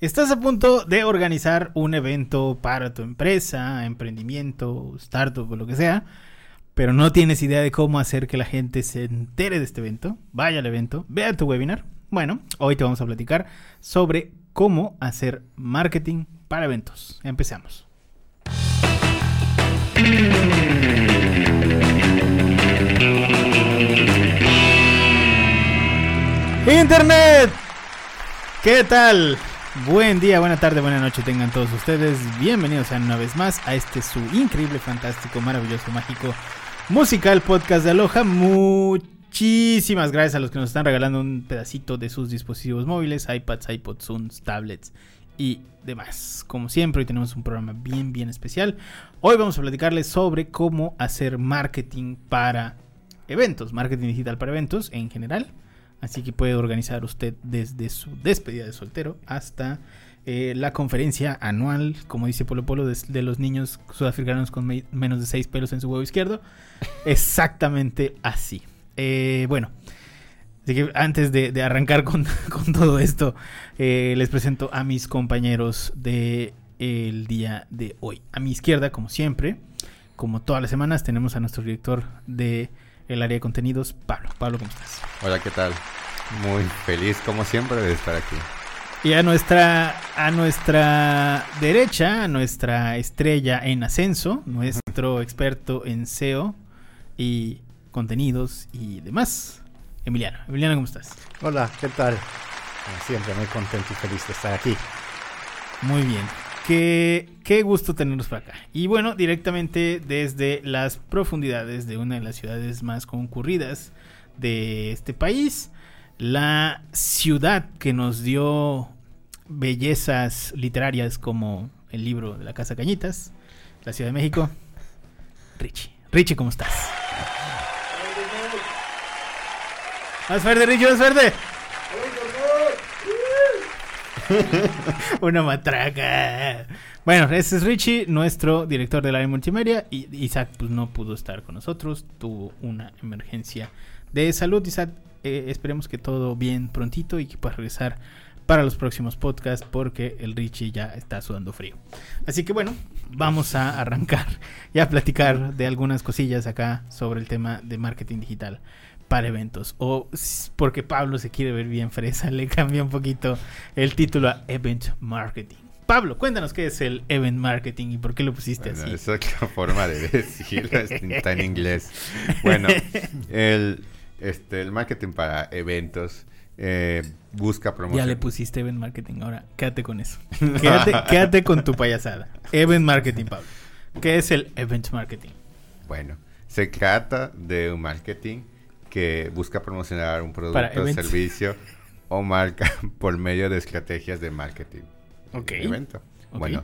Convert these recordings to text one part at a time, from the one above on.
Estás a punto de organizar un evento para tu empresa, emprendimiento, startup o lo que sea, pero no tienes idea de cómo hacer que la gente se entere de este evento, vaya al evento, vea tu webinar. Bueno, hoy te vamos a platicar sobre cómo hacer marketing para eventos. Empecemos. Internet. ¿Qué tal? Buen día, buena tarde, buena noche tengan todos ustedes. Bienvenidos sean una vez más a este su increíble, fantástico, maravilloso, mágico, musical podcast de Aloha. Muchísimas gracias a los que nos están regalando un pedacito de sus dispositivos móviles, iPads, iPods, Zooms, tablets y demás. Como siempre, hoy tenemos un programa bien, bien especial. Hoy vamos a platicarles sobre cómo hacer marketing para eventos, marketing digital para eventos en general. Así que puede organizar usted desde su despedida de soltero hasta eh, la conferencia anual, como dice Polo Polo, de, los niños sudafricanos con menos de 6 pelos en su huevo izquierdo. Exactamente así. Eh, bueno, así que antes de, arrancar con, todo esto, eh, les presento a mis compañeros del el día de hoy. A mi izquierda, como siempre, como todas las semanas, tenemos a nuestro director de el área de contenidos, Pablo. Pablo, ¿cómo estás? Hola, ¿qué tal? Muy feliz, como siempre, de estar aquí. Y a nuestra, a nuestra derecha, a nuestra estrella en ascenso, nuestro experto en SEO y contenidos y demás, Emiliano. Emiliano, ¿cómo estás? Hola, ¿qué tal? Como siempre, muy contento y feliz de estar aquí. Muy bien. Qué, qué gusto tenerlos por acá. Y bueno, directamente desde las profundidades de una de las ciudades más concurridas de este país, la ciudad que nos dio bellezas literarias como el libro de la Casa Cañitas, la Ciudad de México, Richie. Richie, ¿cómo estás? Más verde, Richie, más verde. Una matraca. Bueno, ese es Richie, nuestro director del área multimedia. Y Isaac pues, no pudo estar con nosotros. Tuvo una emergencia de salud. Isaac, eh, esperemos que todo bien prontito y que pueda regresar para los próximos podcasts porque el Richie ya está sudando frío. Así que bueno, vamos a arrancar y a platicar de algunas cosillas acá sobre el tema de marketing digital para eventos. O porque Pablo se quiere ver bien fresa, le cambia un poquito el título a Event Marketing. Pablo, cuéntanos qué es el Event Marketing y por qué lo pusiste así. Esa es la forma de decirlo, está en inglés. Bueno, el, este, el marketing para eventos eh, busca promoción. Ya le pusiste Event Marketing, ahora quédate con eso. Quédate, quédate con tu payasada. Event Marketing, Pablo. ¿Qué es el Event Marketing? Bueno, se trata de un marketing que busca promocionar un producto, servicio o marca por medio de estrategias de marketing. Ok. Evento. Bueno,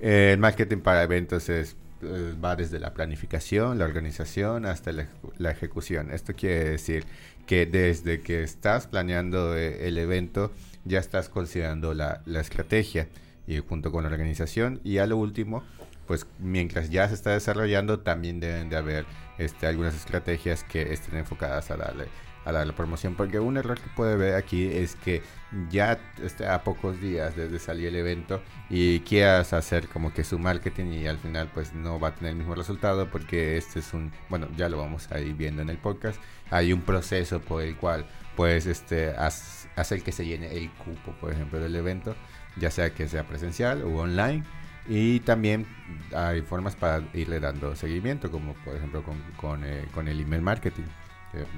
eh, el marketing para eventos es eh, va desde la planificación, la organización hasta la, ejecución. Esto quiere decir que desde que estás planeando eh, el evento ya estás considerando la, la, estrategia y junto con la organización y a lo último pues mientras ya se está desarrollando también deben de haber este, algunas estrategias que estén enfocadas a darle a la, promoción porque un error que puede ver aquí es que ya este, a pocos días desde salir el evento y quieras hacer como que su marketing y al final pues no va a tener el mismo resultado porque este es un bueno ya lo vamos a ir viendo en el podcast hay un proceso por el cual pues este hacer que se llene el cupo por ejemplo del evento ya sea que sea presencial o online y también hay formas para irle dando seguimiento, como por ejemplo con, con, eh, el email marketing.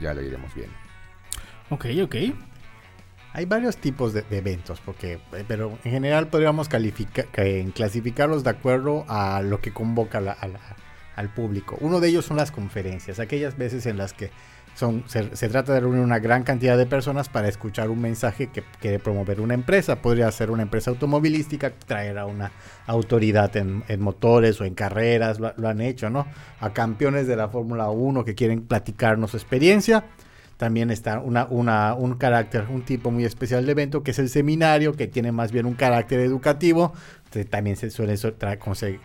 Ya lo iremos viendo. Ok, ok. Hay varios tipos de, eventos, porque, eh, pero en general podríamos calificar, clasificarlos de acuerdo a lo que convoca al público. Uno de ellos son las conferencias, aquellas veces en las que se, trata de reunir una gran cantidad de personas para escuchar un mensaje que quiere promover una empresa. Podría ser una empresa automovilística, traer a una autoridad en, motores o en carreras, lo, han hecho, ¿no? A campeones de la Fórmula 1 que quieren platicarnos su experiencia. También está una, un carácter, un tipo muy especial de evento, que es el seminario, que tiene más bien un carácter educativo. también se suele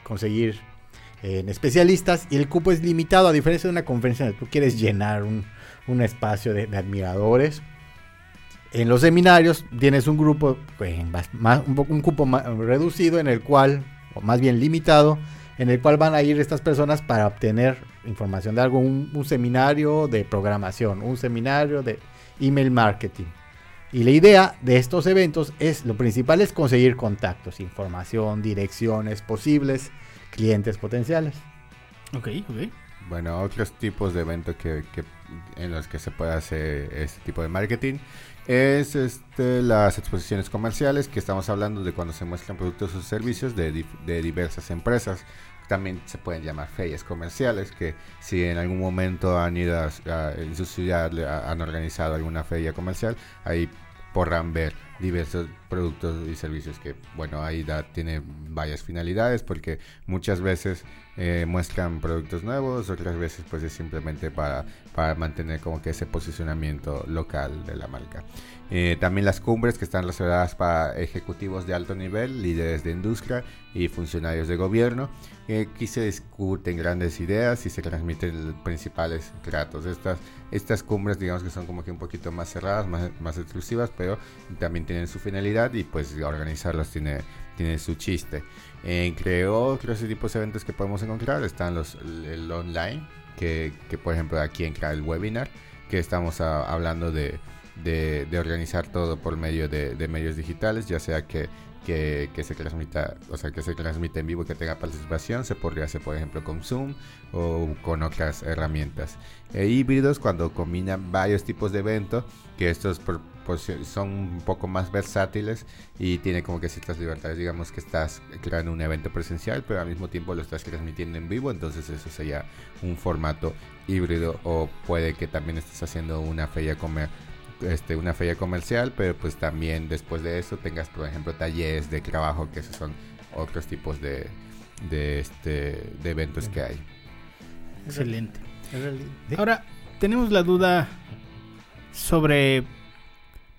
conseguir en especialistas y el cupo es limitado a diferencia de una conferencia donde tú quieres llenar un, un espacio de, admiradores. En los seminarios tienes un grupo, pues, más, un, poco, un cupo más reducido en el cual, o más bien limitado, en el cual van a ir estas personas para obtener información de algo, un, un seminario de programación, un seminario de email marketing. Y la idea de estos eventos es, lo principal es conseguir contactos, información, direcciones posibles, clientes potenciales. Ok, ok. Bueno, otros tipos de eventos que, que en los que se puede hacer este tipo de marketing es este, las exposiciones comerciales, que estamos hablando de cuando se muestran productos o servicios de, de diversas empresas. También se pueden llamar ferias comerciales, que si en algún momento han ido a, en su ciudad, han organizado alguna feria comercial, ahí podrán ver diversos productos y servicios que, bueno, ahí da, tiene varias finalidades porque muchas veces eh, muestran productos nuevos, otras veces pues es simplemente para, para mantener como que ese posicionamiento local de la marca. Eh, también las cumbres que están reservadas para ejecutivos de alto nivel, líderes de industria y funcionarios de gobierno. Aquí se discuten grandes ideas y se transmiten principales tratos. Estas, estas cumbres digamos que son como que un poquito más cerradas, más, más exclusivas, pero también tienen su finalidad y pues organizarlas tiene, tiene su chiste. entre otros tipos de eventos que podemos encontrar están los el online, que, que por ejemplo aquí entra el webinar, que estamos hablando de de, organizar todo por medio de, medios digitales, ya sea que, que, se transmita, o sea, que se transmite en vivo que tenga participación, se podría hacer por ejemplo con Zoom o con otras herramientas. E híbridos cuando combinan varios tipos de eventos, que estos pues, son un poco más versátiles y tiene como que ciertas libertades, digamos que estás creando un evento presencial, pero al mismo tiempo lo estás transmitiendo en vivo, entonces eso sería un formato híbrido o puede que también estés haciendo una feria comer este, una feria comercial, pero pues también después de eso tengas, por ejemplo, talleres de trabajo, que esos son otros tipos de, de, este, de eventos que hay. Excelente. Ahora, tenemos la duda sobre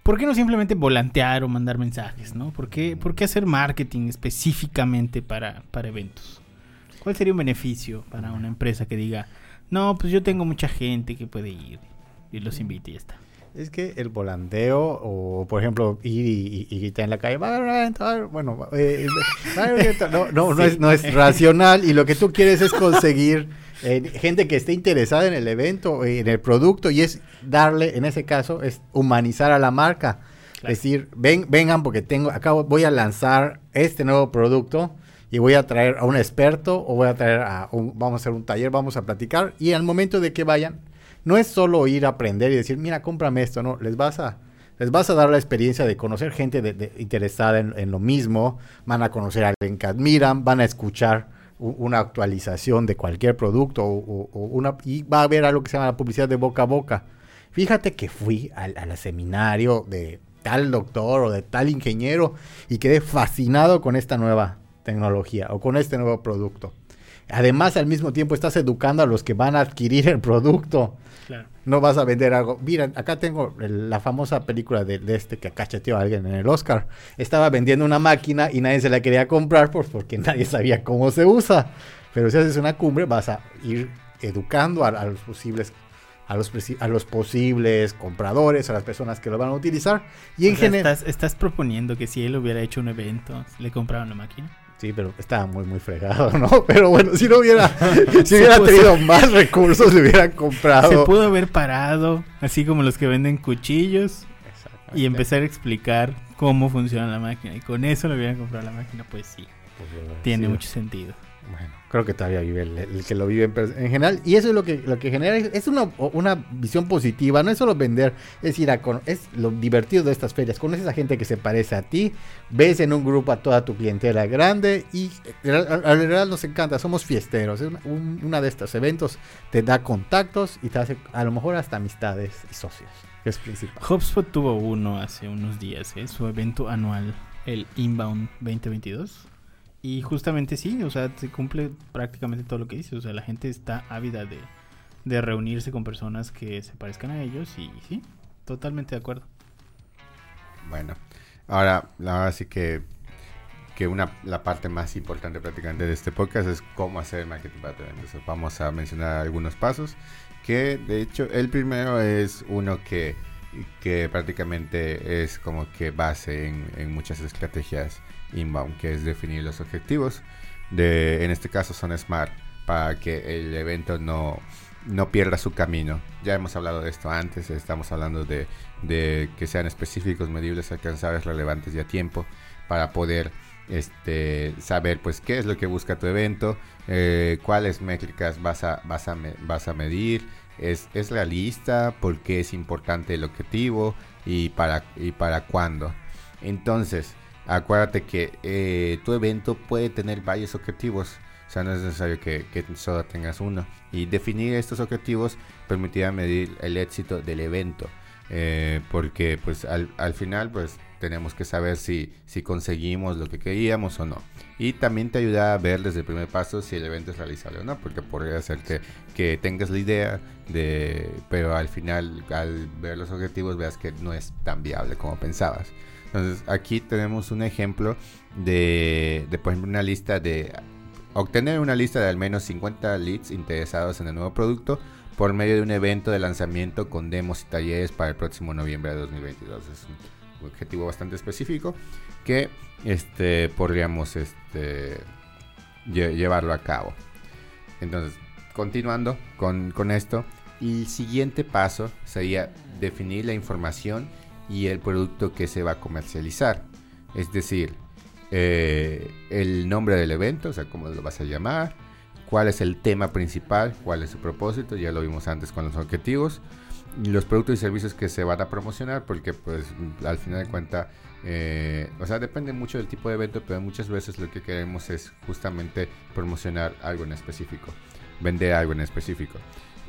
¿por qué no simplemente volantear o mandar mensajes? ¿no? ¿Por, qué, ¿Por qué hacer marketing específicamente para, para eventos? ¿Cuál sería un beneficio para una empresa que diga, no, pues yo tengo mucha gente que puede ir y los invite y ya está? Es que el volanteo, o por ejemplo, ir y, gritar en la calle, bueno, eh, no, no, no, es, no es racional y lo que tú quieres es conseguir eh, gente que esté interesada en el evento, en el producto y es darle, en ese caso, es humanizar a la marca. Es decir, ven, vengan porque tengo, acá voy a lanzar este nuevo producto y voy a traer a un experto o voy a traer a un, vamos a hacer un taller, vamos a platicar y al momento de que vayan, no es solo ir a aprender y decir, mira, cómprame esto, no, les vas a, les vas a dar la experiencia de conocer gente de, interesada en, lo mismo, van a conocer a alguien que admiran, van a escuchar una actualización de cualquier producto o, una, y va a haber algo que se llama la publicidad de boca a boca. Fíjate que fui al, al seminario de tal doctor o de tal ingeniero y quedé fascinado con esta nueva tecnología o con este nuevo producto. Además, al mismo tiempo estás educando a los que van a adquirir el producto. No vas a vender algo. Mira, acá tengo la famosa película de, este que cacheteó a alguien en el Oscar. Estaba vendiendo una máquina y nadie se la quería comprar porque nadie sabía cómo se usa. Pero si haces una cumbre, vas a ir educando a, los posibles a los, a los posibles compradores, a las personas que lo van a utilizar. Y en general. Estás, estás proponiendo que si él hubiera hecho un evento, le compraban una máquina. Sí, pero estaba muy, muy fregado, ¿no? Pero bueno, si no hubiera, si hubiera tenido más recursos, le hubieran comprado. Se pudo haber parado, así como los que venden cuchillos, y empezar a explicar cómo funciona la máquina. Y con eso le hubieran comprado la máquina, pues sí. Pues tiene mucho sentido. Bueno, creo que todavía vive el, que lo vive en, general. Y eso es lo que, lo que genera, es una, una visión positiva, no es solo vender, es ir a con, es lo divertido de estas ferias. Conoces a gente que se parece a ti, ves en un grupo a toda tu clientela grande y a verdad nos encanta, somos fiesteros. Un, una de estos eventos te da contactos y te hace a lo mejor hasta amistades y socios. es principal. HubSpot tuvo uno hace unos días, ¿eh? su evento anual, el Inbound 2022 y justamente sí, o sea, se cumple prácticamente todo lo que dice. O sea, la gente está ávida de, de reunirse con personas que se parezcan a ellos y sí, totalmente de acuerdo. Bueno, ahora, ahora sí que, que una, la parte más importante prácticamente de este podcast es cómo hacer marketing para tu Entonces vamos a mencionar algunos pasos que de hecho el primero es uno que que prácticamente es como que base en, muchas estrategias inbound, que es definir los objetivos. De, en este caso son SMART, para que el evento no, no pierda su camino. Ya hemos hablado de esto antes, estamos hablando de, de que sean específicos, medibles, alcanzables, relevantes y a tiempo para poder este, saber pues qué es lo que busca tu evento, eh, cuáles métricas vas a, vas a, vas a medir, es, es realista, por qué es importante el objetivo y para, y para cuándo. Entonces, acuérdate que eh, tu evento puede tener varios objetivos. O sea, no es necesario que, solo tengas uno. Y definir estos objetivos permitirá medir el éxito del evento. Eh, porque pues al, al, final pues tenemos que saber si, si conseguimos lo que queríamos o no. Y también te ayuda a ver desde el primer paso si el evento es realizable o no, porque podría ser que, tengas la idea, de, pero al final al ver los objetivos veas que no es tan viable como pensabas. Entonces aquí tenemos un ejemplo de, de por ejemplo, una lista de obtener una lista de al menos 50 leads interesados en el nuevo producto por medio de un evento de lanzamiento con demos y talleres para el próximo noviembre de 2022. Es un objetivo bastante específico que este, podríamos este, llevarlo a cabo. Entonces, continuando con, con esto, el siguiente paso sería definir la información y el producto que se va a comercializar. Es decir, eh, el nombre del evento, o sea, cómo lo vas a llamar, cuál es el tema principal, cuál es su propósito, ya lo vimos antes con los objetivos, los productos y servicios que se van a promocionar, porque pues al final de cuentas, eh, o sea, depende mucho del tipo de evento, pero muchas veces lo que queremos es justamente promocionar algo en específico, vender algo en específico.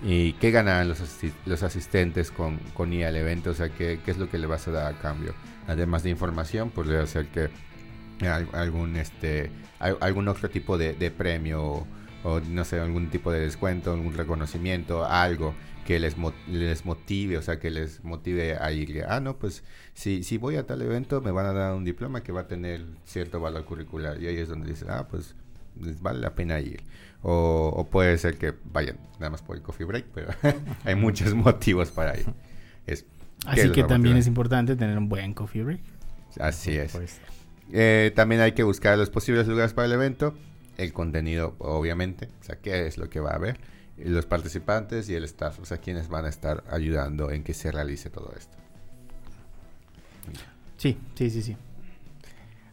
¿Y qué ganan los, los asistentes con, con ir al evento? O sea, ¿qué, ¿qué, es lo que le vas a dar a cambio? Además de información, podría ser que algún, este, algún otro tipo de, de premio o no sé, algún tipo de descuento, algún reconocimiento, algo que les, les motive, o sea, que les motive a ir. Ah, no, pues si, si voy a tal evento me van a dar un diploma que va a tener cierto valor curricular. Y ahí es donde dicen, ah, pues les vale la pena ir. O, o puede ser que vayan nada más por el coffee break, pero hay muchos motivos para ir. Es, Así que también es importante tener un buen coffee break. Así es. Eh, también hay que buscar los posibles lugares para el evento el contenido, obviamente, o sea, qué es lo que va a haber, los participantes y el staff, o sea, quienes van a estar ayudando en que se realice todo esto. Sí, sí, sí, sí.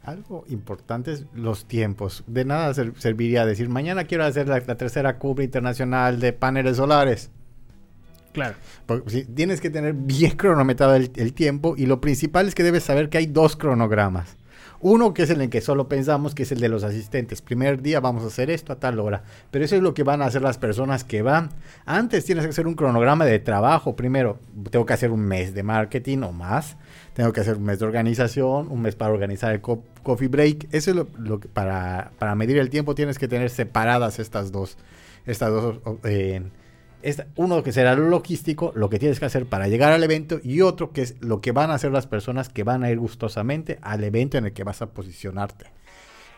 Algo importante es los tiempos. De nada ser, serviría decir, mañana quiero hacer la, la, tercera cumbre internacional de paneles solares. Claro. Porque, si, tienes que tener bien cronometrado el, el tiempo y lo principal es que debes saber que hay dos cronogramas. Uno que es el en que solo pensamos, que es el de los asistentes. Primer día vamos a hacer esto a tal hora. Pero eso es lo que van a hacer las personas que van. Antes tienes que hacer un cronograma de trabajo. Primero, tengo que hacer un mes de marketing o más. Tengo que hacer un mes de organización, un mes para organizar el co coffee break. Eso es lo, lo que para, para, medir el tiempo tienes que tener separadas estas dos, estas dos eh, es uno que será lo logístico, lo que tienes que hacer para llegar al evento y otro que es lo que van a hacer las personas que van a ir gustosamente al evento en el que vas a posicionarte.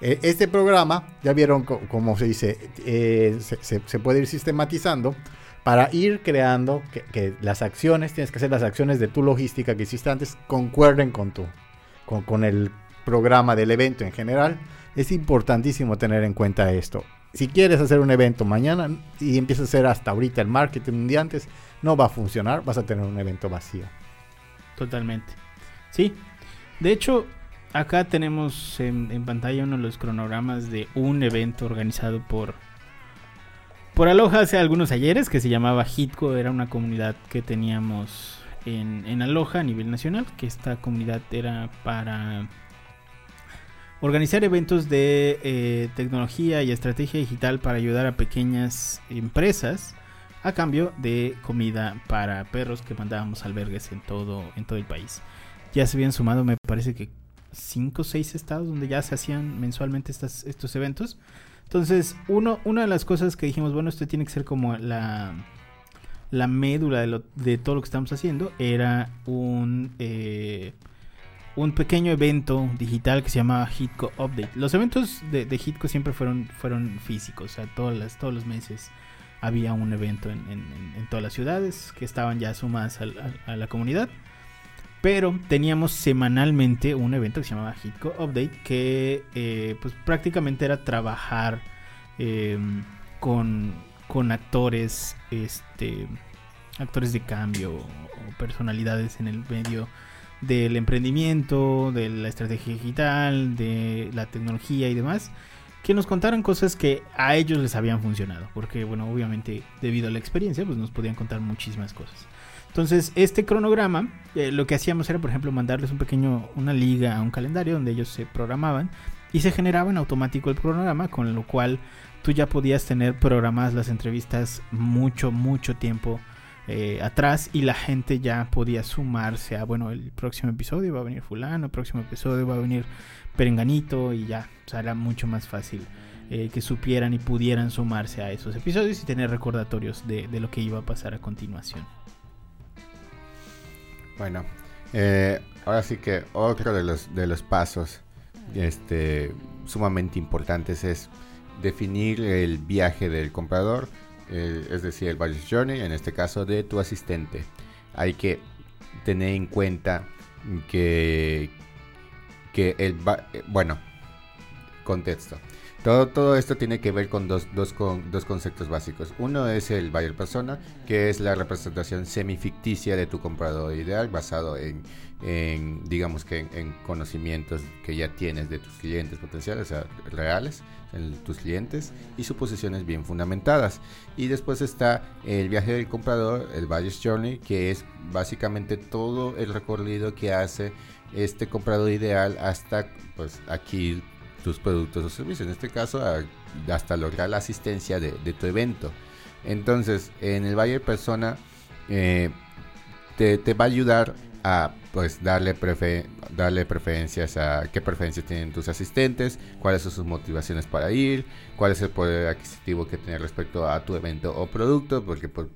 Eh, este programa, ya vieron cómo se dice, eh, se, puede ir sistematizando para ir creando que, las acciones, tienes que hacer las acciones de tu logística que hiciste antes, concuerden con tu, con el programa del evento en general. Es importantísimo tener en cuenta esto si quieres hacer un evento mañana y empiezas a hacer hasta ahorita el marketing un día antes, no va a funcionar, vas a tener un evento vacío. Totalmente. Sí. De hecho, acá tenemos en, pantalla uno de los cronogramas de un evento organizado por por Aloha hace algunos ayeres que se llamaba Hitco, era una comunidad que teníamos en, en Aloha a nivel nacional, que esta comunidad era para organizar eventos de eh, tecnología y estrategia digital para ayudar a pequeñas empresas a cambio de comida para perros que mandábamos albergues en todo, en todo el país. Ya se habían sumado, me parece que 5 o 6 estados donde ya se hacían mensualmente estas, estos eventos. Entonces, uno, una de las cosas que dijimos, bueno, esto tiene que ser como la, la médula de, todo lo que estamos haciendo, era un... Eh, un pequeño evento digital que se llama Hitco Update. Los eventos de, Hitco siempre fueron, fueron físicos, o sea, todos los meses había un evento en, todas las ciudades que estaban ya sumadas a, la comunidad. Pero teníamos semanalmente un evento que se llamaba Hitco Update, que eh, pues prácticamente era trabajar eh, con, con actores, este, actores de cambio o personalidades en el medio del emprendimiento, de la estrategia digital, de la tecnología y demás, que nos contaran cosas que a ellos les habían funcionado, porque bueno, obviamente debido a la experiencia, pues nos podían contar muchísimas cosas. Entonces, este cronograma, eh, lo que hacíamos era, por ejemplo, mandarles un pequeño, una liga a un calendario donde ellos se programaban y se generaba en automático el cronograma, con lo cual tú ya podías tener programadas las entrevistas mucho, mucho tiempo eh, atrás y la gente ya podía sumarse a, bueno, el próximo episodio va a venir fulano, el próximo episodio va a venir perenganito y ya, o sea, era mucho más fácil. Eh, que supieran y pudieran sumarse a esos episodios y tener recordatorios de, de lo que iba a pasar a continuación. Bueno, eh, ahora sí que otro de los, de los pasos este, sumamente importantes es definir el viaje del comprador, eh, es decir, el budget journey, en este caso de tu asistente. Hay que tener en cuenta que, que el... Bueno, contexto. Todo, todo esto tiene que ver con dos, dos, con dos conceptos básicos. Uno es el buyer persona, que es la representación semificticia de tu comprador ideal basado en, digamos que en, conocimientos que ya tienes de tus clientes potenciales, o sea, reales, en tus clientes y suposiciones bien fundamentadas. Y después está el viaje del comprador, el buyer's journey, que es básicamente todo el recorrido que hace este comprador ideal hasta pues aquí tus productos o servicios. En este caso, hasta lograr la asistencia de, tu evento. Entonces, en el Buyer Persona eh, te, va a ayudar a pues darle, darle preferencias a qué preferencias tienen tus asistentes, cuáles son sus motivaciones para ir, cuál es el poder adquisitivo que tiene respecto a tu evento o producto, porque pues,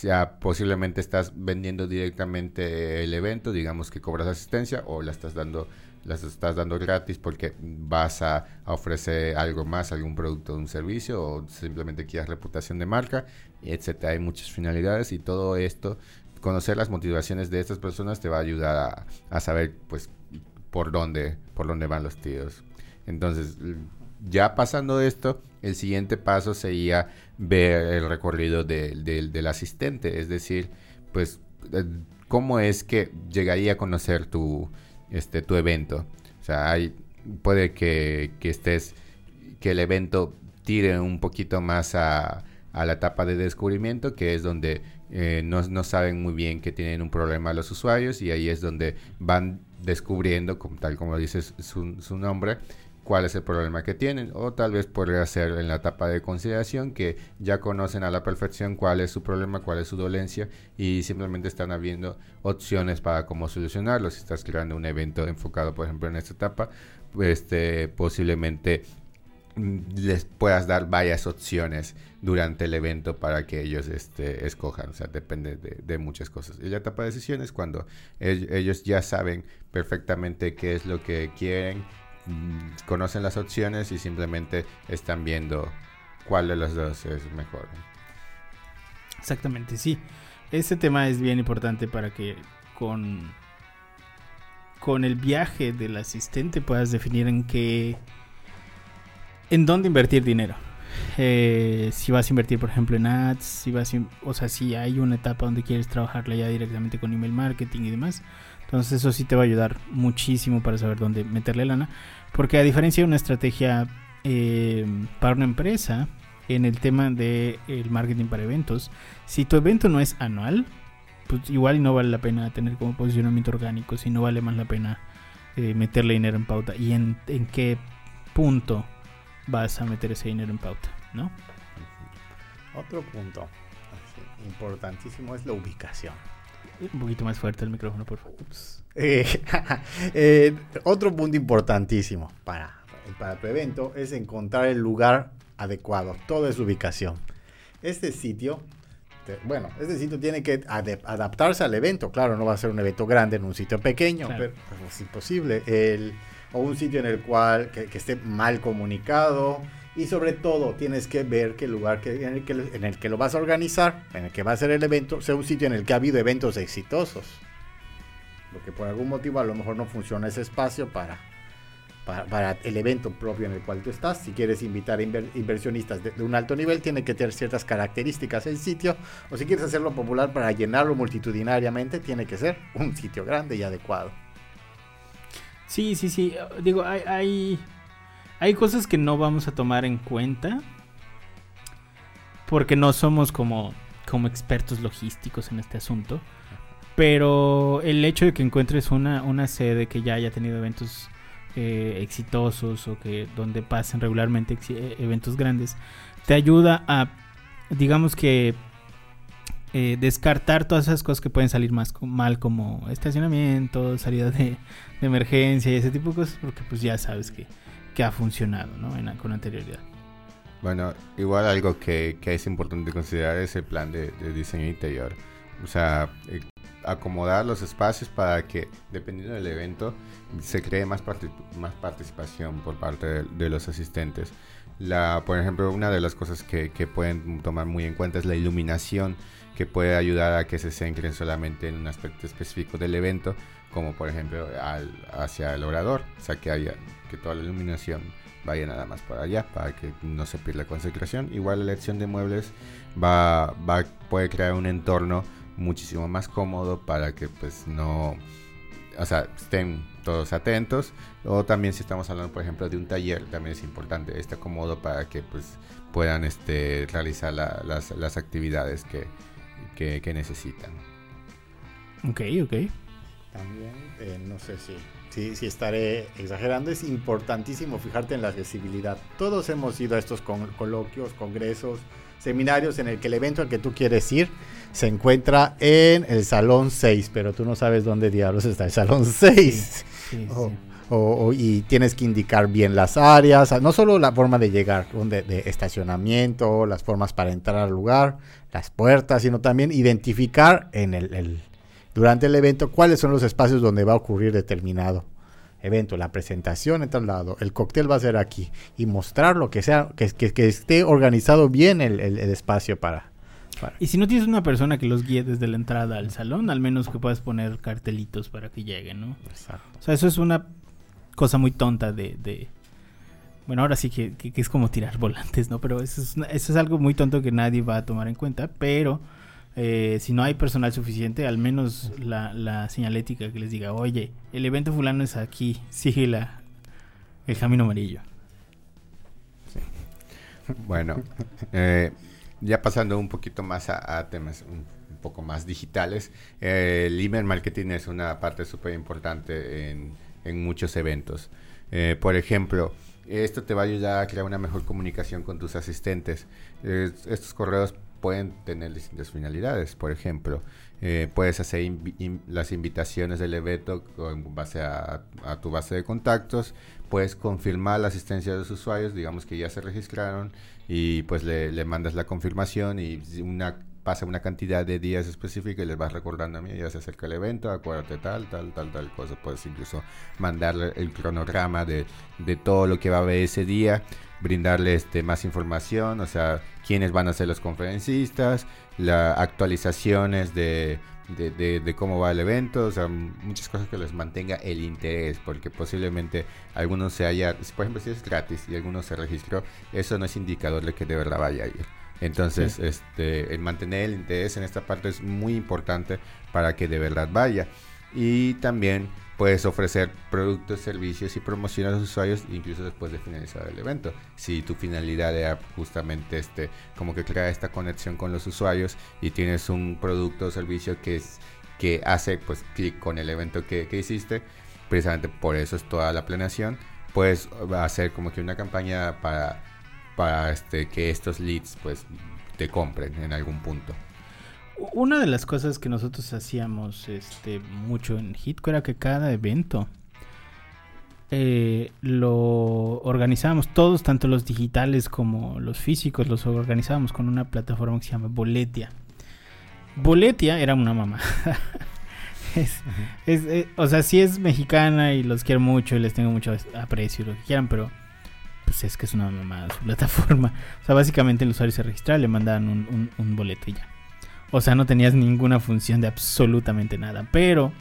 ya posiblemente estás vendiendo directamente el evento, digamos que cobras asistencia o la estás dando las estás dando gratis porque vas a, ofrecer algo más, algún producto o un servicio o simplemente quieres reputación de marca, etcétera. Hay muchas finalidades y todo esto, conocer las motivaciones de estas personas te va a ayudar a, saber pues por dónde, por dónde van los tiros. Entonces, ya pasando esto, el siguiente paso sería ver el recorrido del asistente, es decir, pues eh, cómo es que llegaría a conocer tu, este, tu evento. O sea, hay, puede que, estés, que el evento tire un poquito más a, la etapa de descubrimiento, que es donde eh, no, saben muy bien que tienen un problema los usuarios y ahí es donde van descubriendo, como, tal como dice su, su nombre, cuál es el problema que tienen o tal vez podría ser en la etapa de consideración que ya conocen a la perfección cuál es su problema, cuál es su dolencia y simplemente están habiendo opciones para cómo solucionarlo. Si estás creando un evento enfocado, por ejemplo, en esta etapa, este, posiblemente mm, les puedas dar varias opciones durante el evento para que ellos este, escojan. O sea, depende de, muchas cosas. Y la etapa de decisiones cuando ellos ya saben perfectamente qué es lo que quieren Mm, conocen las opciones y simplemente están viendo cuál de las dos es mejor. Exactamente, sí. Este tema es bien importante para que con, con el viaje del asistente puedas definir en qué, en dónde invertir dinero. Eh, si vas a invertir, por ejemplo, en ads, si vas o sea, si hay una etapa donde quieres trabajarla ya directamente con email marketing y demás. Entonces eso sí te va a ayudar muchísimo para saber dónde meterle lana. Porque a diferencia de una estrategia eh, para una empresa, en el tema del el marketing para eventos, si tu evento no es anual, pues igual no vale la pena tener como posicionamiento orgánico, si no vale más la pena eh, meterle dinero en pauta. ¿Y en, en, qué punto vas a meter ese dinero en pauta? ¿no? Otro punto importantísimo es la ubicación. Un poquito más fuerte el micrófono, por favor. Eh, eh, otro punto importantísimo para, para tu evento es encontrar el lugar adecuado. Todo es ubicación. Este sitio, bueno, este sitio tiene que adaptarse al evento. Claro, no va a ser un evento grande en un sitio pequeño, pero es imposible. El, o un sitio en el cual que, esté mal comunicado. Y sobre todo tienes que ver que el lugar que, en, el que, en el que lo vas a organizar, en el que va a ser el evento, sea un sitio en el que ha habido eventos exitosos. Porque por algún motivo a lo mejor no funciona ese espacio para, para, el evento propio en el cual tú estás. Si quieres invitar a inversionistas de, un alto nivel, tiene que tener ciertas características el sitio, o si quieres hacerlo popular para llenarlo multitudinariamente, tiene que ser un sitio grande y adecuado. Sí, sí, sí. Digo, hay, hay, hay cosas que no vamos a tomar en cuenta porque no somos como, como expertos logísticos en este asunto. Pero el hecho de que encuentres una, una sede que ya haya tenido eventos eh, exitosos o que donde pasen regularmente eh, eventos grandes, te ayuda a, digamos que, eh, descartar todas esas cosas que pueden salir más mal como estacionamiento, salida de, emergencia y ese tipo de cosas, porque pues ya sabes que, que ha funcionado ¿no? con anterioridad. Bueno, igual algo que, que, es importante considerar es el plan de, diseño interior. O sea, acomodar los espacios para que, dependiendo del evento, se cree más, más participación por parte de, los asistentes. La, por ejemplo, una de las cosas que, que, pueden tomar muy en cuenta es la iluminación, que puede ayudar a que se centren solamente en un aspecto específico del evento, como por ejemplo al, hacia el orador, o sea, que haya que toda la iluminación vaya nada más para allá para que no se pierda concentración. Igual la elección de muebles va, va puede crear un entorno muchísimo más cómodo para que pues no o sea, estén todos atentos. O también si estamos hablando, por ejemplo, de un taller, también es importante, esté cómodo para que pues puedan este, realizar las, las, actividades que, que, que, necesitan. Ok, ok. También, eh, no sé si si, estaré exagerando, es importantísimo fijarte en la accesibilidad. Todos hemos ido a estos coloquios, congresos, seminarios en el que el evento al que tú quieres ir se encuentra en el salón 6, pero tú no sabes dónde diablos está el salón 6. O, y tienes que indicar bien las áreas, no solo la forma de llegar, de, de, estacionamiento, las formas para entrar al lugar, las puertas, sino también identificar en el durante el evento cuáles son los espacios donde va a ocurrir determinado evento, la presentación en tal lado, el cóctel va a ser aquí y mostrar lo que sea, que, que, esté organizado bien el, espacio para, Y si no tienes una persona que los guíe desde la entrada al salón, al menos que puedas poner cartelitos para que lleguen, ¿no? Exacto. O sea, eso es una cosa muy tonta de... Bueno, ahora sí que, es como tirar volantes, ¿no? Pero eso es, eso es algo muy tonto que nadie va a tomar en cuenta, pero eh, si no hay personal suficiente, al menos la, señalética que les diga, oye, el evento fulano es aquí, sigue la, el camino amarillo. Bueno, eh, ya pasando un poquito más a, temas un, poco más digitales, eh, el email marketing es una parte súper importante en, en, muchos eventos. por ejemplo, esto te va a ayudar a crear una mejor comunicación con tus asistentes. estos correos pueden tener distintas finalidades. Por ejemplo, eh, puedes hacer las invitaciones del evento con base a, tu base de contactos, puedes confirmar la asistencia de los usuarios, digamos que ya se registraron y pues le, mandas la confirmación y una pasa una cantidad de días específicos y les vas recordando a mí, ya se acerca el evento, acuérdate tal, tal, tal, tal cosa. Puedes incluso mandarle el cronograma de, de todo lo que va a haber ese día brindarle este, más información, o sea, quiénes van a ser los conferencistas, las actualizaciones de, de, cómo va el evento, o sea, muchas cosas que les mantenga el interés, porque posiblemente algunos se haya, por ejemplo, si es gratis y algunos se registró, eso no es indicador de que de verdad vaya a ir. Entonces, este, el mantener el interés en esta parte es muy importante para que de verdad vaya. Y también puedes ofrecer productos, servicios y promocionar a los usuarios incluso después de finalizar el evento. Si tu finalidad era justamente este, como que crear esta conexión con los usuarios y tienes un producto o servicio que es que hace pues clic con el evento que, que, hiciste, precisamente por eso es toda la planeación, puedes hacer como que una campaña para, para este, que estos leads pues te compren en algún punto. Una de las cosas que nosotros hacíamos este, mucho en Hitco era que cada evento eh, lo organizábamos todos, tanto los digitales como los físicos, los organizábamos con una plataforma que se llama Boletia. Boletia era una mamá. Eh, o sea, sí es mexicana y los quiero mucho y les tengo mucho aprecio y lo que quieran, pero pues es que es una mamá su plataforma. O sea, básicamente el usuario se registra, le mandan un boleto y ya. O sea, no tenías ninguna función de absolutamente nada. Pero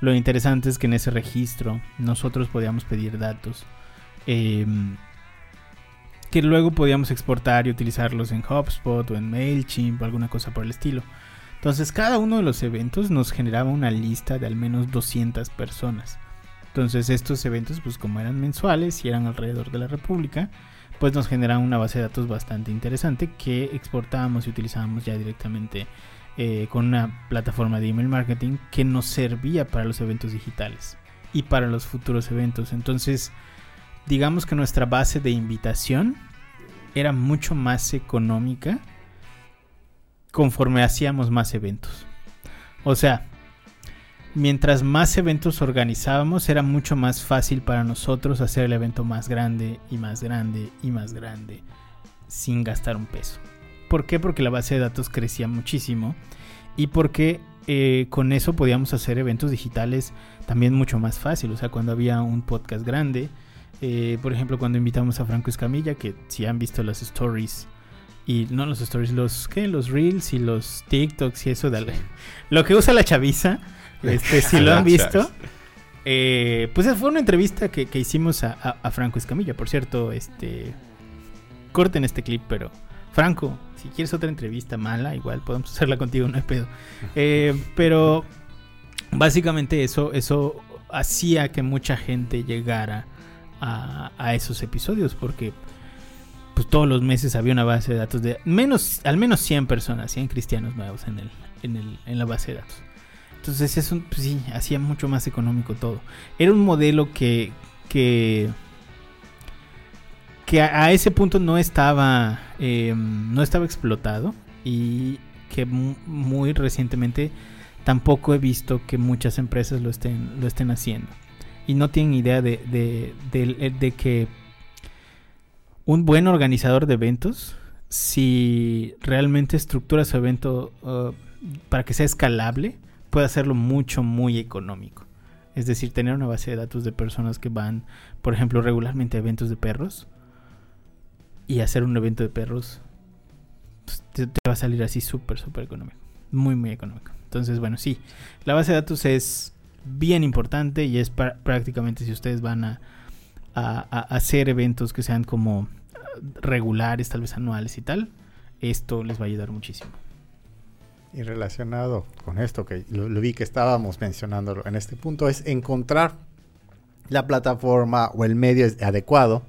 Lo interesante es que en ese registro nosotros podíamos pedir datos em, que luego podíamos exportar y utilizarlos en HubSpot o en MailChimp o alguna cosa por el estilo. Entonces cada uno de los eventos nos generaba una lista de al menos 200 personas. Entonces estos eventos, pues como eran mensuales y eran alrededor de la República, pues nos generaban una base de datos bastante interesante que exportábamos y utilizábamos ya directamente eh, con una plataforma de email marketing que nos servía para los eventos digitales y para los futuros eventos. Entonces, digamos que nuestra base de invitación era mucho más económica conforme hacíamos más eventos. O sea, mientras más eventos organizábamos, era mucho más fácil para nosotros hacer el evento más grande y más grande y más grande sin gastar un peso. ¿Por qué? Porque la base de datos crecía muchísimo y porque eh, con eso podíamos hacer eventos digitales también mucho más fácil. O sea, cuando había un podcast grande, eh, por ejemplo, cuando invitamos a Franco Escamilla, que si han visto las stories y no los stories, los ¿qué? los reels y los TikToks y eso de lo que usa la chaviza, este si lo han visto. Eh, pues fue una entrevista que, hicimos a, Franco Escamilla, por cierto, este corten este clip, pero Franco, si quieres otra entrevista mala, igual podemos hacerla contigo, no hay pedo. Eh, pero básicamente eso, eso hacía que mucha gente llegara a, a esos episodios, porque pues todos los meses había una base de datos de menos, al menos 100 personas, 100 cristianos nuevos en, el, en, el, en la base de datos. Entonces eso pues sí, hacía mucho más económico todo. Era un modelo que, que, que a, ese punto no estaba, em, no estaba explotado y que muy recientemente tampoco he visto que muchas empresas lo estén, lo estén haciendo. Y no tienen idea de, de, de, de que un buen organizador de eventos, si realmente estructura su evento uh, para que sea escalable, puede hacerlo mucho, muy económico. Es decir, tener una base de datos de personas que van, por ejemplo, regularmente a eventos de perros y hacer un evento de perros pues, te, va a salir así súper, súper económico. Muy, muy económico. Entonces, bueno, sí, la base de datos es bien importante y es prácticamente si ustedes van a, a, hacer eventos que sean como regulares, tal vez anuales y tal, esto les va a ayudar muchísimo. Y relacionado con esto, que lo, vi que estábamos mencionando en este punto, es encontrar la plataforma o el medio adecuado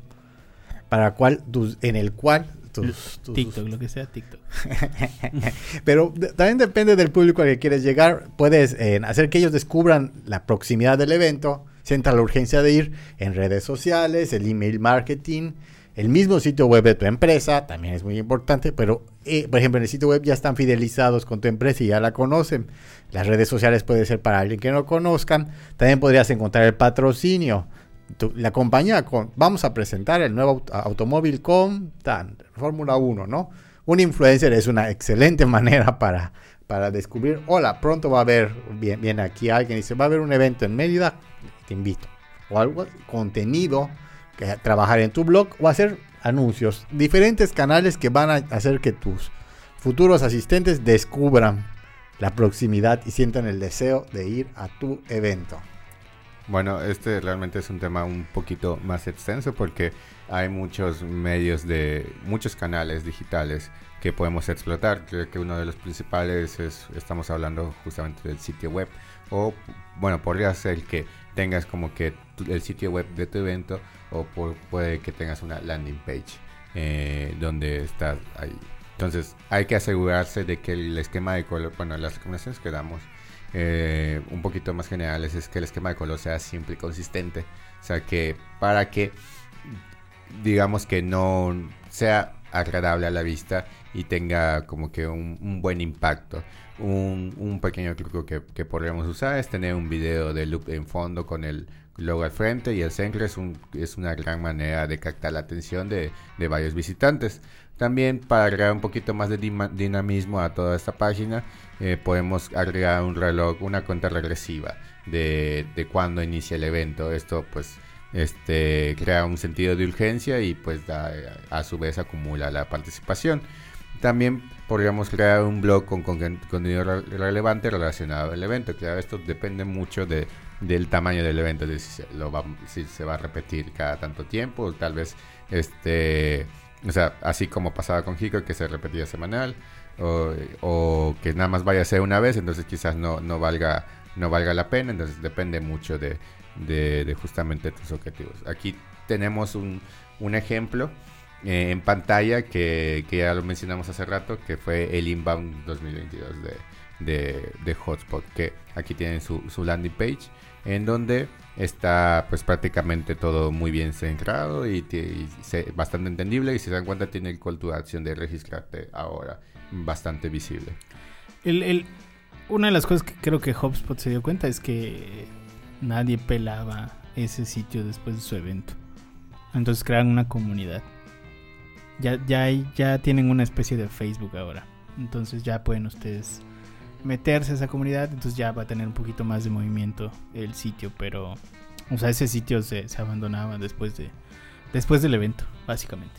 para cual en el cual tus, TikTok, lo que sea TikTok. Pero también depende del público al que quieres llegar. Puedes eh, hacer que ellos descubran la proximidad del evento, sientan la urgencia de ir en redes sociales, el email marketing, el mismo sitio web de tu empresa, también es muy importante, pero eh, por ejemplo en el sitio web ya están fidelizados con tu empresa y ya la conocen. Las redes sociales puede ser para alguien que no conozcan. También podrías encontrar el patrocinio. la compañía vamos a presentar el nuevo automóvil con tan, Fórmula 1, ¿no? Un influencer es una excelente manera para, para descubrir, hola, pronto va a haber, viene aquí alguien y dice, va a haber un evento en Mérida, te invito. O algo, contenido trabajar en tu blog o hacer anuncios. Diferentes canales que van a hacer que tus futuros asistentes descubran la proximidad y sientan el deseo de ir a tu evento. Bueno, este realmente es un tema un poquito más extenso porque hay muchos medios de muchos canales digitales que podemos explotar. Creo que uno de los principales es, estamos hablando justamente del sitio web o bueno, podría ser que tengas como que el sitio web de tu evento o puede que tengas una landing page eh, donde estás ahí. Entonces hay que asegurarse de que el esquema de color, bueno, las recomendaciones que damos eh, un poquito más generales es que el esquema de color sea simple y consistente. O sea que para que digamos que no sea agradable a la vista y tenga como que un, buen impacto. Un, pequeño truco que, que, podríamos usar es tener un video de loop en fondo con el logo al frente y el centro es, un, es una gran manera de captar la atención de, varios visitantes. También para agregar un poquito más de dinamismo a toda esta página, eh, podemos agregar un reloj, una cuenta regresiva de, de cuando inicia el evento. Esto pues este, crea un sentido de urgencia y pues da, a su vez acumula la participación. también podríamos crear un blog con con- contenido re- relevante relacionado al evento. Claro, esto depende mucho de, del tamaño del evento, de si se, lo va, si se va a repetir cada tanto tiempo, tal vez, este, o sea, así como pasaba con Hiko, que se repetía semanal, o, que nada más vaya a ser una vez, entonces quizás no, no valga no valga la pena, entonces depende mucho de, de- de justamente tus objetivos. Aquí tenemos un, un ejemplo eh, en pantalla que, que ya lo mencionamos hace rato, que fue el Inbound 2022 de, de, de Hotspot, que aquí tienen su, su landing page, en donde está pues prácticamente todo muy bien centrado y, bastante entendible y si se dan cuenta tiene el call to action de registrarte ahora bastante visible. El, una de las cosas que creo que HubSpot se dio cuenta es que nadie pelaba ese sitio después de su evento. Entonces crearon una comunidad. Ya, ya, ya tienen una especie de Facebook ahora. Entonces ya pueden ustedes meterse a esa comunidad. Entonces ya va a tener un poquito más de movimiento el sitio. Pero, o sea, ese sitio se, se abandonaba después, de, después del evento, básicamente.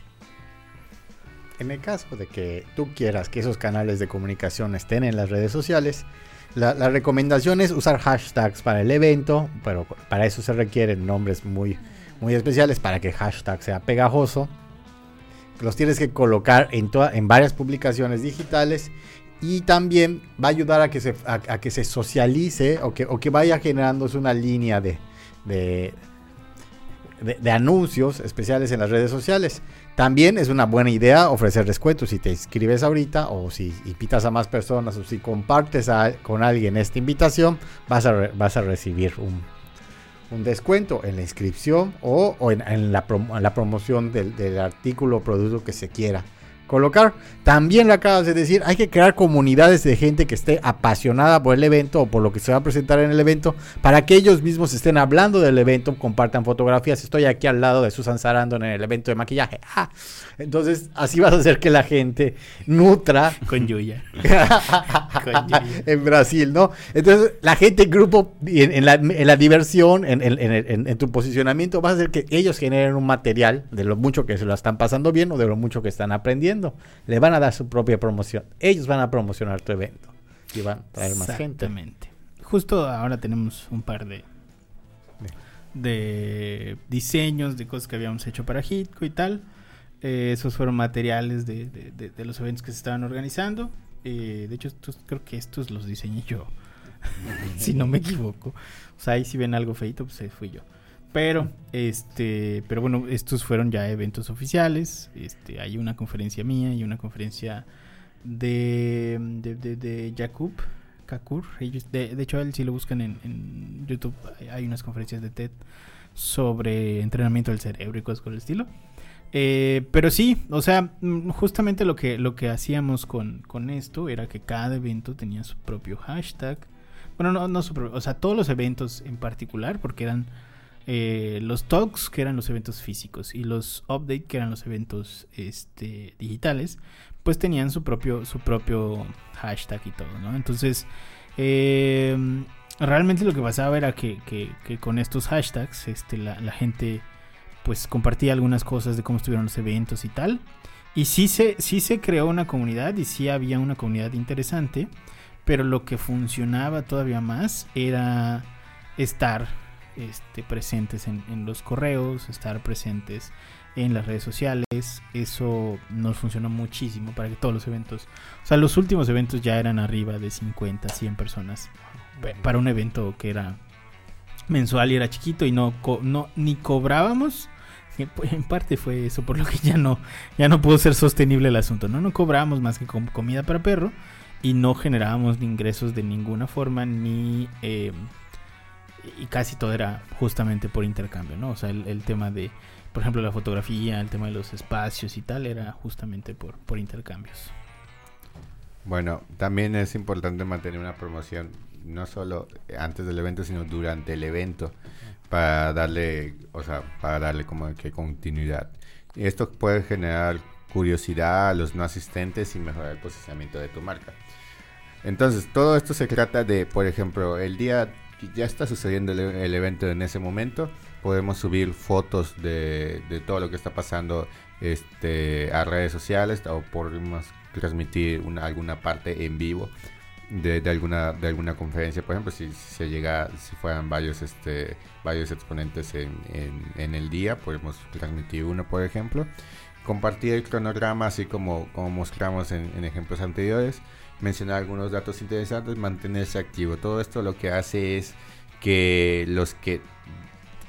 En el caso de que tú quieras que esos canales de comunicación estén en las redes sociales, la, la recomendación es usar hashtags para el evento, pero para eso se requieren nombres muy, muy especiales para que el hashtag sea pegajoso. Los tienes que colocar en, toda- en varias publicaciones digitales y también va a ayudar a que se, a, que se socialice o que, o que vaya generándose una línea de, de, de- anuncios especiales en las redes sociales. También es una buena idea ofrecer descuentos si te inscribes ahorita o si invitas a más personas o si compartes con alguien esta invitación, vas a, vas a recibir un, un descuento en la inscripción o, en, en la, prom- la promoción del, del artículo o producto que se quiera colocar. También lo acabas de decir, hay que crear comunidades de gente que esté apasionada por el evento o por lo que se va a presentar en el evento para que ellos mismos estén hablando del evento, compartan fotografías. Estoy aquí al lado de Susan Sarandon en el evento de maquillaje. Ah, entonces, así vas a hacer que la gente nutra Con Yuya. en Brasil, ¿no? Entonces, la gente en grupo, en, en la, en la diversión, en, tu posicionamiento, vas a hacer que ellos generen un material de lo mucho que se lo están pasando bien o de lo mucho que están aprendiendo. Le van a dar su propia promoción. Ellos van a promocionar tu evento y van a traer más gente. Exactamente. Justo ahora tenemos un par de de diseños de cosas que habíamos hecho para Hitco y tal. Eh, esos fueron materiales de, de- los eventos que se estaban organizando. Eh, de hecho, estos, creo que estos los diseñé yo, si no me equivoco. O sea, ahí si ven algo feito, pues eh, fui yo. Pero, este, pero bueno, estos fueron ya eventos oficiales. Este, hay una conferencia mía y una conferencia de, de, de, Jakub Kakur. De, hecho, él si lo buscan en, YouTube, hay- unas conferencias de TED sobre entrenamiento del cerebro y cosas por el estilo. Eh, pero sí, o sea, mm, justamente lo que, lo que hacíamos con, con esto era que cada evento tenía su propio hashtag. Bueno, no, no su propio, o sea, todos los eventos en particular, porque eran eh, los talks, que eran los eventos físicos, y los update, que eran los eventos este, digitales, pues tenían su propio, su propio hashtag y todo, ¿no? Entonces, eh, realmente lo que pasaba era que, que- con estos hashtags, este, la gente pues compartía algunas cosas de cómo estuvieron los eventos y tal. Y sí se, sí se creó una comunidad y sí había una comunidad interesante, pero lo que funcionaba todavía más era estar este, presentes en, en los correos, estar presentes en las redes sociales. Eso nos funcionó muchísimo para que todos los eventos, o sea, los últimos eventos ya eran arriba de 50, 100 personas pe- para un evento que era mensual y era chiquito y no, no ni cobrábamos. En parte fue eso por lo que ya no ya no pudo ser sostenible el asunto, ¿no? No cobrábamos más que com- comida para perro y no generábamos ingresos de ninguna forma ni eh, y casi todo era justamente por intercambio, ¿no? O sea, el, el tema de, por ejemplo, la fotografía, el tema de los espacios y tal era justamente por, por intercambios. Bueno, también es importante mantener una promoción no solo antes del evento, sino durante el evento para darle, o sea, para darle como que continuidad. Esto puede generar curiosidad a los no asistentes y mejorar el posicionamiento de tu marca. Entonces, todo esto se trata de, por ejemplo, el día que ya está sucediendo el, el evento en ese momento, podemos subir fotos de, de todo lo que está pasando este, a redes sociales o podemos transmitir una, alguna parte en vivo de, alguna de alguna conferencia por ejemplo si, se llega si fueran varios este varios exponentes en, en, el día podemos transmitir uno por ejemplo compartir el cronograma así como como mostramos en, en ejemplos anteriores mencionar algunos datos interesantes mantenerse activo. Todo esto lo que hace es que los que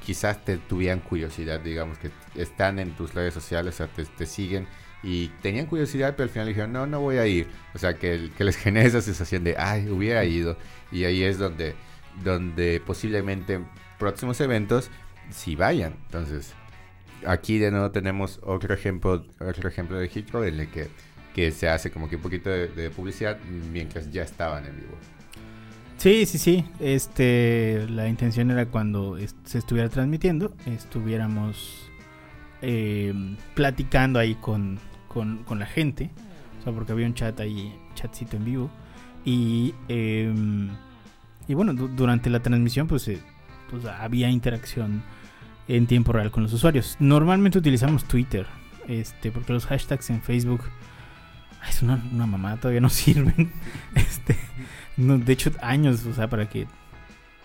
quizás te tuvieran curiosidad digamos que están en tus redes sociales o sea, te, te siguen y tenían curiosidad, pero al final dijeron, no, no voy a ir. O sea, que, que les genere esa sensación de, ay, hubiera ido. Y ahí es donde, donde posiblemente próximos eventos sí vayan. Entonces, aquí de nuevo tenemos otro ejemplo, otro ejemplo de Hitro en el que, que se hace como que un poquito de, publicidad mientras ya estaban en vivo. Sí, sí, sí. Este, la intención era cuando se estuviera transmitiendo, estuviéramos eh, platicando ahí con, con, con, la gente. O sea, porque había un chat ahí, chatcito en vivo. Y, em, y bueno, durante la transmisión pues, eh, pues, había interacción en tiempo real con los usuarios. Normalmente utilizamos Twitter, este, porque los hashtags en Facebook es una, una mamada, todavía no sirven. Este, de hecho, años, o sea, para que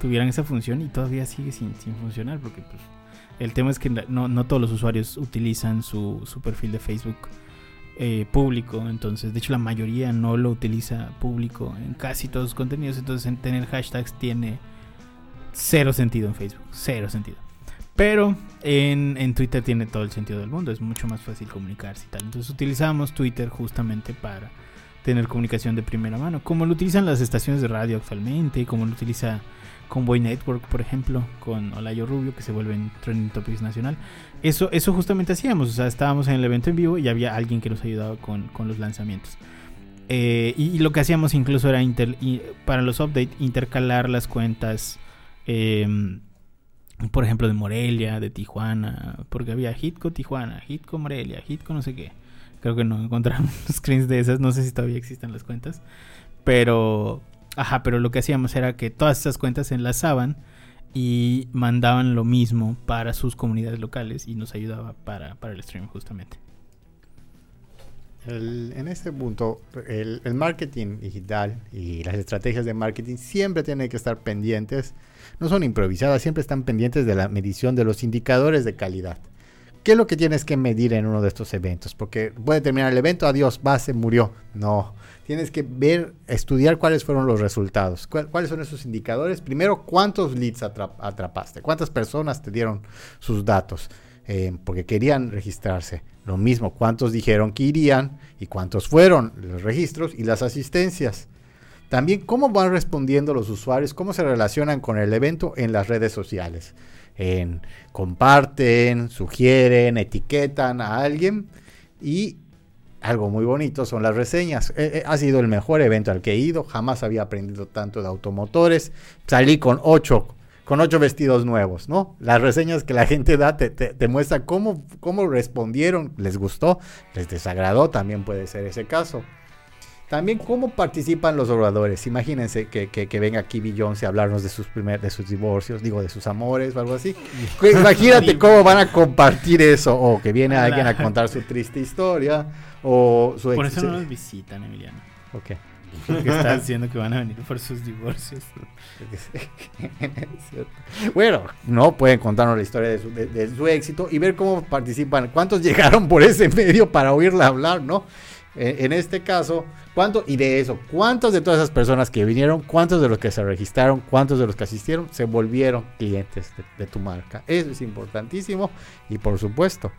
tuvieran esa función y todavía sigue sin, sin funcionar, porque pues el tema es que no, no todos los usuarios utilizan su, su perfil de Facebook eh, público. Entonces, de hecho, la mayoría no lo utiliza público en casi todos sus contenidos. Entonces, en tener hashtags tiene cero sentido en Facebook. Cero sentido. Pero en, en, Twitter tiene todo el sentido del mundo. Es mucho más fácil comunicarse y tal. Entonces, utilizamos Twitter justamente para tener comunicación de primera mano. Como lo utilizan las estaciones de radio actualmente. Como lo utiliza Convoy Network, por ejemplo, con Olayo Rubio, que se vuelve en Trending Topics Nacional. Eso, eso justamente hacíamos, o sea, estábamos en el evento en vivo y había alguien que nos ayudaba con, los lanzamientos. Eh, y, lo que hacíamos incluso era para los updates intercalar las cuentas, em, por ejemplo, de Morelia, de Tijuana, porque había Hitco Tijuana, Hitco Morelia, Hitco no sé qué. Creo que no encontraron screens de esas, no sé si todavía existen las cuentas, pero Ajá, pero lo que hacíamos era que todas esas cuentas se enlazaban y mandaban lo mismo para sus comunidades locales y nos ayudaba para, el stream justamente. en este punto, el, marketing digital y las estrategias de marketing siempre tienen que estar pendientes, no son improvisadas, siempre están pendientes de la medición de los indicadores de calidad. ¿Qué es lo que tienes que medir en uno de estos eventos? Porque puede terminar el evento, adiós, base, murió. No, tienes que ver, estudiar cuáles fueron los resultados, cuáles son esos indicadores. Primero, cuántos leads atrapaste, cuántas personas te dieron sus datos, eh, porque querían registrarse. Lo mismo, cuántos dijeron que irían y cuántos fueron los registros y las asistencias. También cómo van respondiendo los usuarios, cómo se relacionan con el evento en las redes sociales en comparten, sugieren, etiquetan a alguien y algo muy bonito son las reseñas. Eh, eh, ha sido el mejor evento al que he ido, jamás había aprendido tanto de automotores. Salí con ocho, con ocho vestidos nuevos, ¿no? Las reseñas que la gente da te, te, muestra cómo, cómo respondieron, les gustó, les desagradó, también puede ser ese caso. También cómo participan los oradores. Imagínense que, que, venga aquí Beyoncé a hablarnos de sus primer, de sus divorcios, digo, de sus amores o algo así. Imagínate cómo van a compartir eso. O que viene alguien a contar su triste historia. O su Por eso no nos visitan, Emiliano. Ok. Porque están diciendo que van a venir por sus divorcios. bueno, no pueden contarnos la historia de su, de su, éxito y ver cómo participan, cuántos llegaron por ese medio para oírla hablar, ¿no? En, este caso, ¿cuánto? Y de eso, ¿cuántos de todas esas personas que vinieron, cuántos de los que se registraron, cuántos de los que asistieron, se volvieron clientes de, tu marca? Eso es importantísimo. Y por supuesto,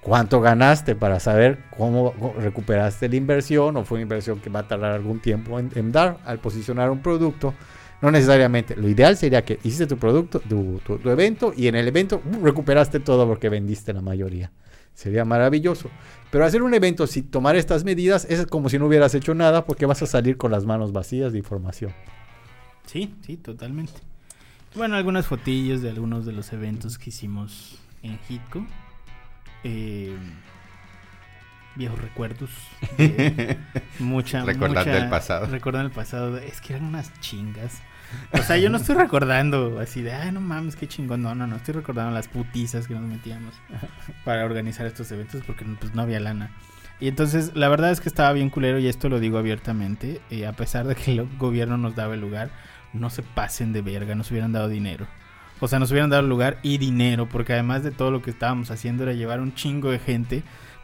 ¿cuánto ganaste para saber cómo recuperaste la inversión o fue una inversión que va a tardar algún tiempo en, dar al posicionar un producto? No necesariamente. Lo ideal sería que hiciste tu producto, tu, tu evento y en el evento uh, recuperaste todo porque vendiste la mayoría. Sería maravilloso. Pero hacer un evento sin tomar estas medidas es como si no hubieras hecho nada porque vas a salir con las manos vacías de información. Sí, sí, totalmente. Bueno, algunas fotillos de algunos de los eventos que hicimos en Hitco. Eh, viejos recuerdos. mucha, Recordando el pasado. Recordando el pasado. Es que eran unas chingas. O sea, yo no estoy recordando así de, ay, no mames, qué chingón. No, no, no. Estoy recordando las putizas que nos metíamos para organizar estos eventos porque pues, no había lana. Y entonces la verdad es que estaba bien culero y esto lo digo abiertamente, eh, a pesar de que el gobierno nos daba el lugar, no se pasen de verga, nos hubieran dado dinero. O sea, nos hubieran dado lugar y dinero, porque además de todo lo que estábamos haciendo era llevar un chingo de gente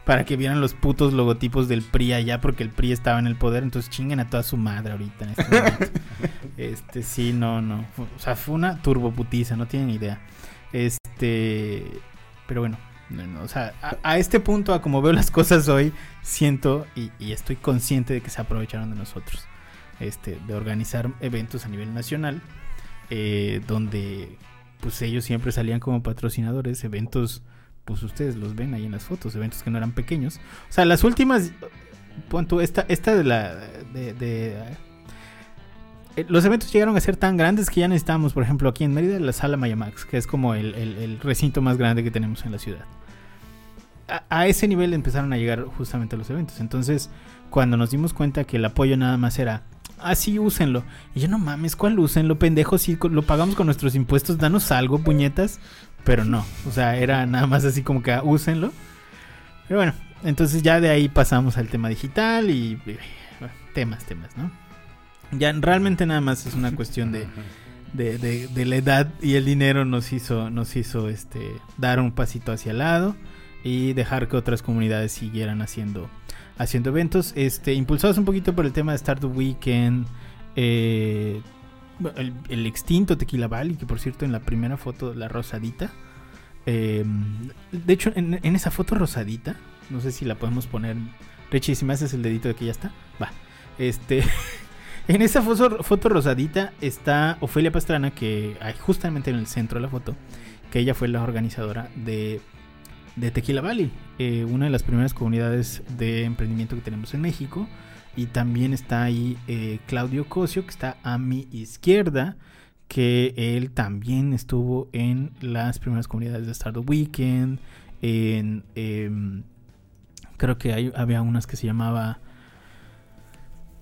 para que vieran los putos logotipos del PRI allá, porque el PRI estaba en el poder, entonces chinguen a toda su madre ahorita en este momento. este, sí, no, no. O sea, fue una turboputiza, no tienen idea. Este, pero bueno, no, no, o sea, a, a este punto, a como veo las cosas hoy, siento y, y estoy consciente de que se aprovecharon de nosotros. Este, de organizar eventos a nivel nacional, eh, donde pues ellos siempre salían como patrocinadores, eventos, pues ustedes los ven ahí en las fotos, eventos que no eran pequeños. O sea, las últimas, esta, esta de la, de, eh, los eventos llegaron a ser tan grandes que ya necesitábamos, por ejemplo, aquí en Mérida, la sala Mayamax, que es como el, recinto más grande que tenemos en la ciudad. A, a, ese nivel empezaron a llegar justamente los eventos. Entonces, cuando nos dimos cuenta que el apoyo nada más era, así ah, úsenlo. Y yo, no mames, ¿cuál úsenlo, pendejo? Si lo pagamos con nuestros impuestos, danos algo, puñetas. Pero no, o sea, era nada más así como que ah, úsenlo. Pero bueno, entonces ya de ahí pasamos al tema digital y temas, temas, ¿no? Ya realmente nada más es una cuestión de, de, la edad y el dinero nos hizo, nos hizo este, dar un pasito hacia el lado y dejar que otras comunidades siguieran haciendo, haciendo eventos. Este, impulsados un poquito por el tema de Startup Weekend. Eh, el, extinto Tequila Valley, que por cierto en la primera foto, la rosadita. Eh, de hecho, en, en, esa foto rosadita, no sé si la podemos poner. Richie, si me haces el dedito de que ya está, va. Este. En esa foto, foto, rosadita está Ofelia Pastrana, que hay justamente en el centro de la foto, que ella fue la organizadora de, de Tequila Valley, eh, una de las primeras comunidades de emprendimiento que tenemos en México. Y también está ahí eh, Claudio Cosio, que está a mi izquierda, que él también estuvo en las primeras comunidades de Startup Weekend. En, eh, creo que había unas que se llamaba...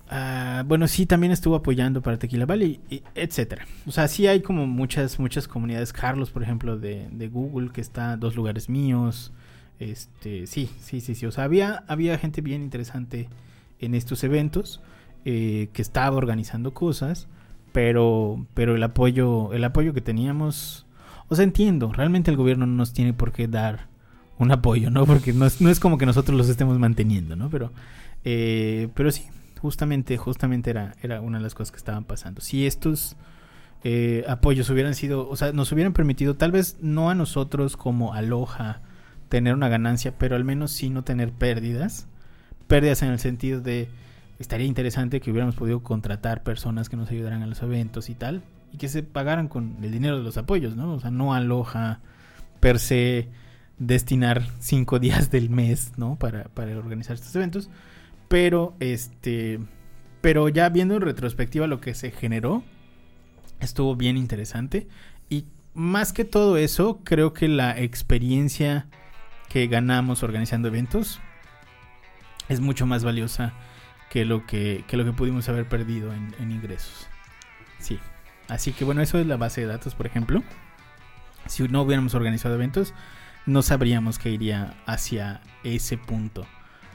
Uh, bueno, sí, también estuvo apoyando para Tequila Valley, etcétera. O sea, sí hay como muchas, muchas comunidades. Carlos, por ejemplo, de, Google, que está dos lugares míos. Este, sí, sí, sí, sí. O sea, había, había gente bien interesante en estos eventos eh, que estaba organizando cosas, pero, pero el apoyo, el apoyo que teníamos, o sea, entiendo, realmente el gobierno no nos tiene por qué dar un apoyo, ¿no? Porque no es, no es como que nosotros los estemos manteniendo, ¿no? Pero, eh, pero sí, justamente, justamente era, era una de las cosas que estaban pasando. Si estos eh, apoyos hubieran sido, o sea, nos hubieran permitido, tal vez no a nosotros como Aloha tener una ganancia, pero al menos sí no tener pérdidas. Pérdidas en el sentido de, estaría interesante que hubiéramos podido contratar personas que nos ayudaran a los eventos y tal, y que se pagaran con el dinero de los apoyos, ¿no? O sea, no Aloha per se destinar cinco días del mes, ¿no? Para, para organizar estos eventos pero este. Pero ya viendo en retrospectiva lo que se generó. Estuvo bien interesante. Y más que todo eso, creo que la experiencia que ganamos organizando eventos es mucho más valiosa que lo que, que lo que pudimos haber perdido en, en, ingresos. Sí. Así que bueno, eso es la base de datos, por ejemplo. Si no hubiéramos organizado eventos, no sabríamos que iría hacia ese punto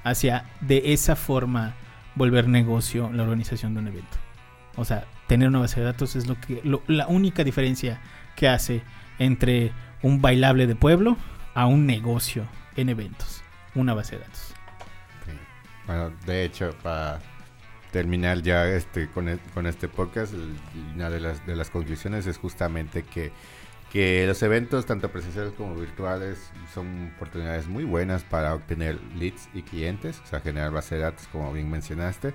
hacia de esa forma volver negocio la organización de un evento. O sea, tener una base de datos es lo que lo, la única diferencia que hace entre un bailable de pueblo a un negocio en eventos, una base de datos. Bueno, de hecho, para terminar ya este con, con este podcast, una de las de las conclusiones es justamente que que los eventos, tanto presenciales como virtuales, son oportunidades muy buenas para obtener leads y clientes, o sea, generar base de datos, como bien mencionaste,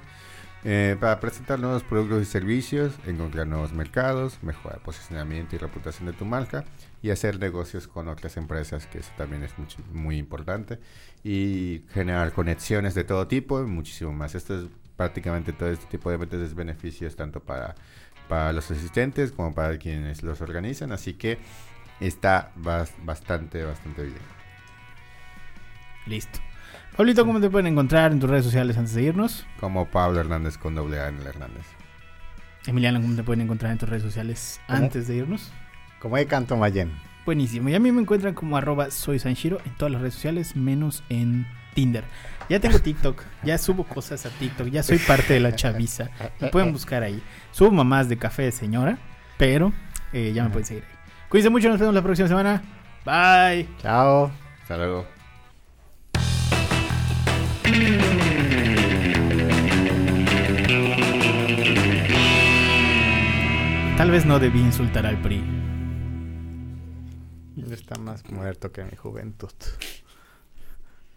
eh, para presentar nuevos productos y servicios, encontrar nuevos mercados, mejorar posicionamiento y reputación de tu marca y hacer negocios con otras empresas, que eso también es mucho, muy importante, y generar conexiones de todo tipo muchísimo más. Esto es prácticamente todo este tipo de es beneficios tanto para para los asistentes como para quienes los organizan, así que está bastante, bastante bien. Listo. Pablito, ¿cómo te pueden encontrar en tus redes sociales antes de irnos? Como Pablo Hernández con doble A en el Hernández. Emiliano, ¿cómo te pueden encontrar en tus redes sociales antes de irnos? Como de Canto Mayen. Buenísimo. Y a mí me encuentran como arroba soy Sanshiro en todas las redes sociales, menos en Tinder. Ya tengo TikTok, ya subo cosas a TikTok, ya soy parte de la chaviza. Me pueden buscar ahí. Subo mamás de café de señora, pero eh, ya me pueden seguir ahí. Cuídense mucho, nos vemos la próxima semana. Bye. Chao. Hasta luego. Tal vez no debí insultar al PRI. Está más muerto que mi juventud.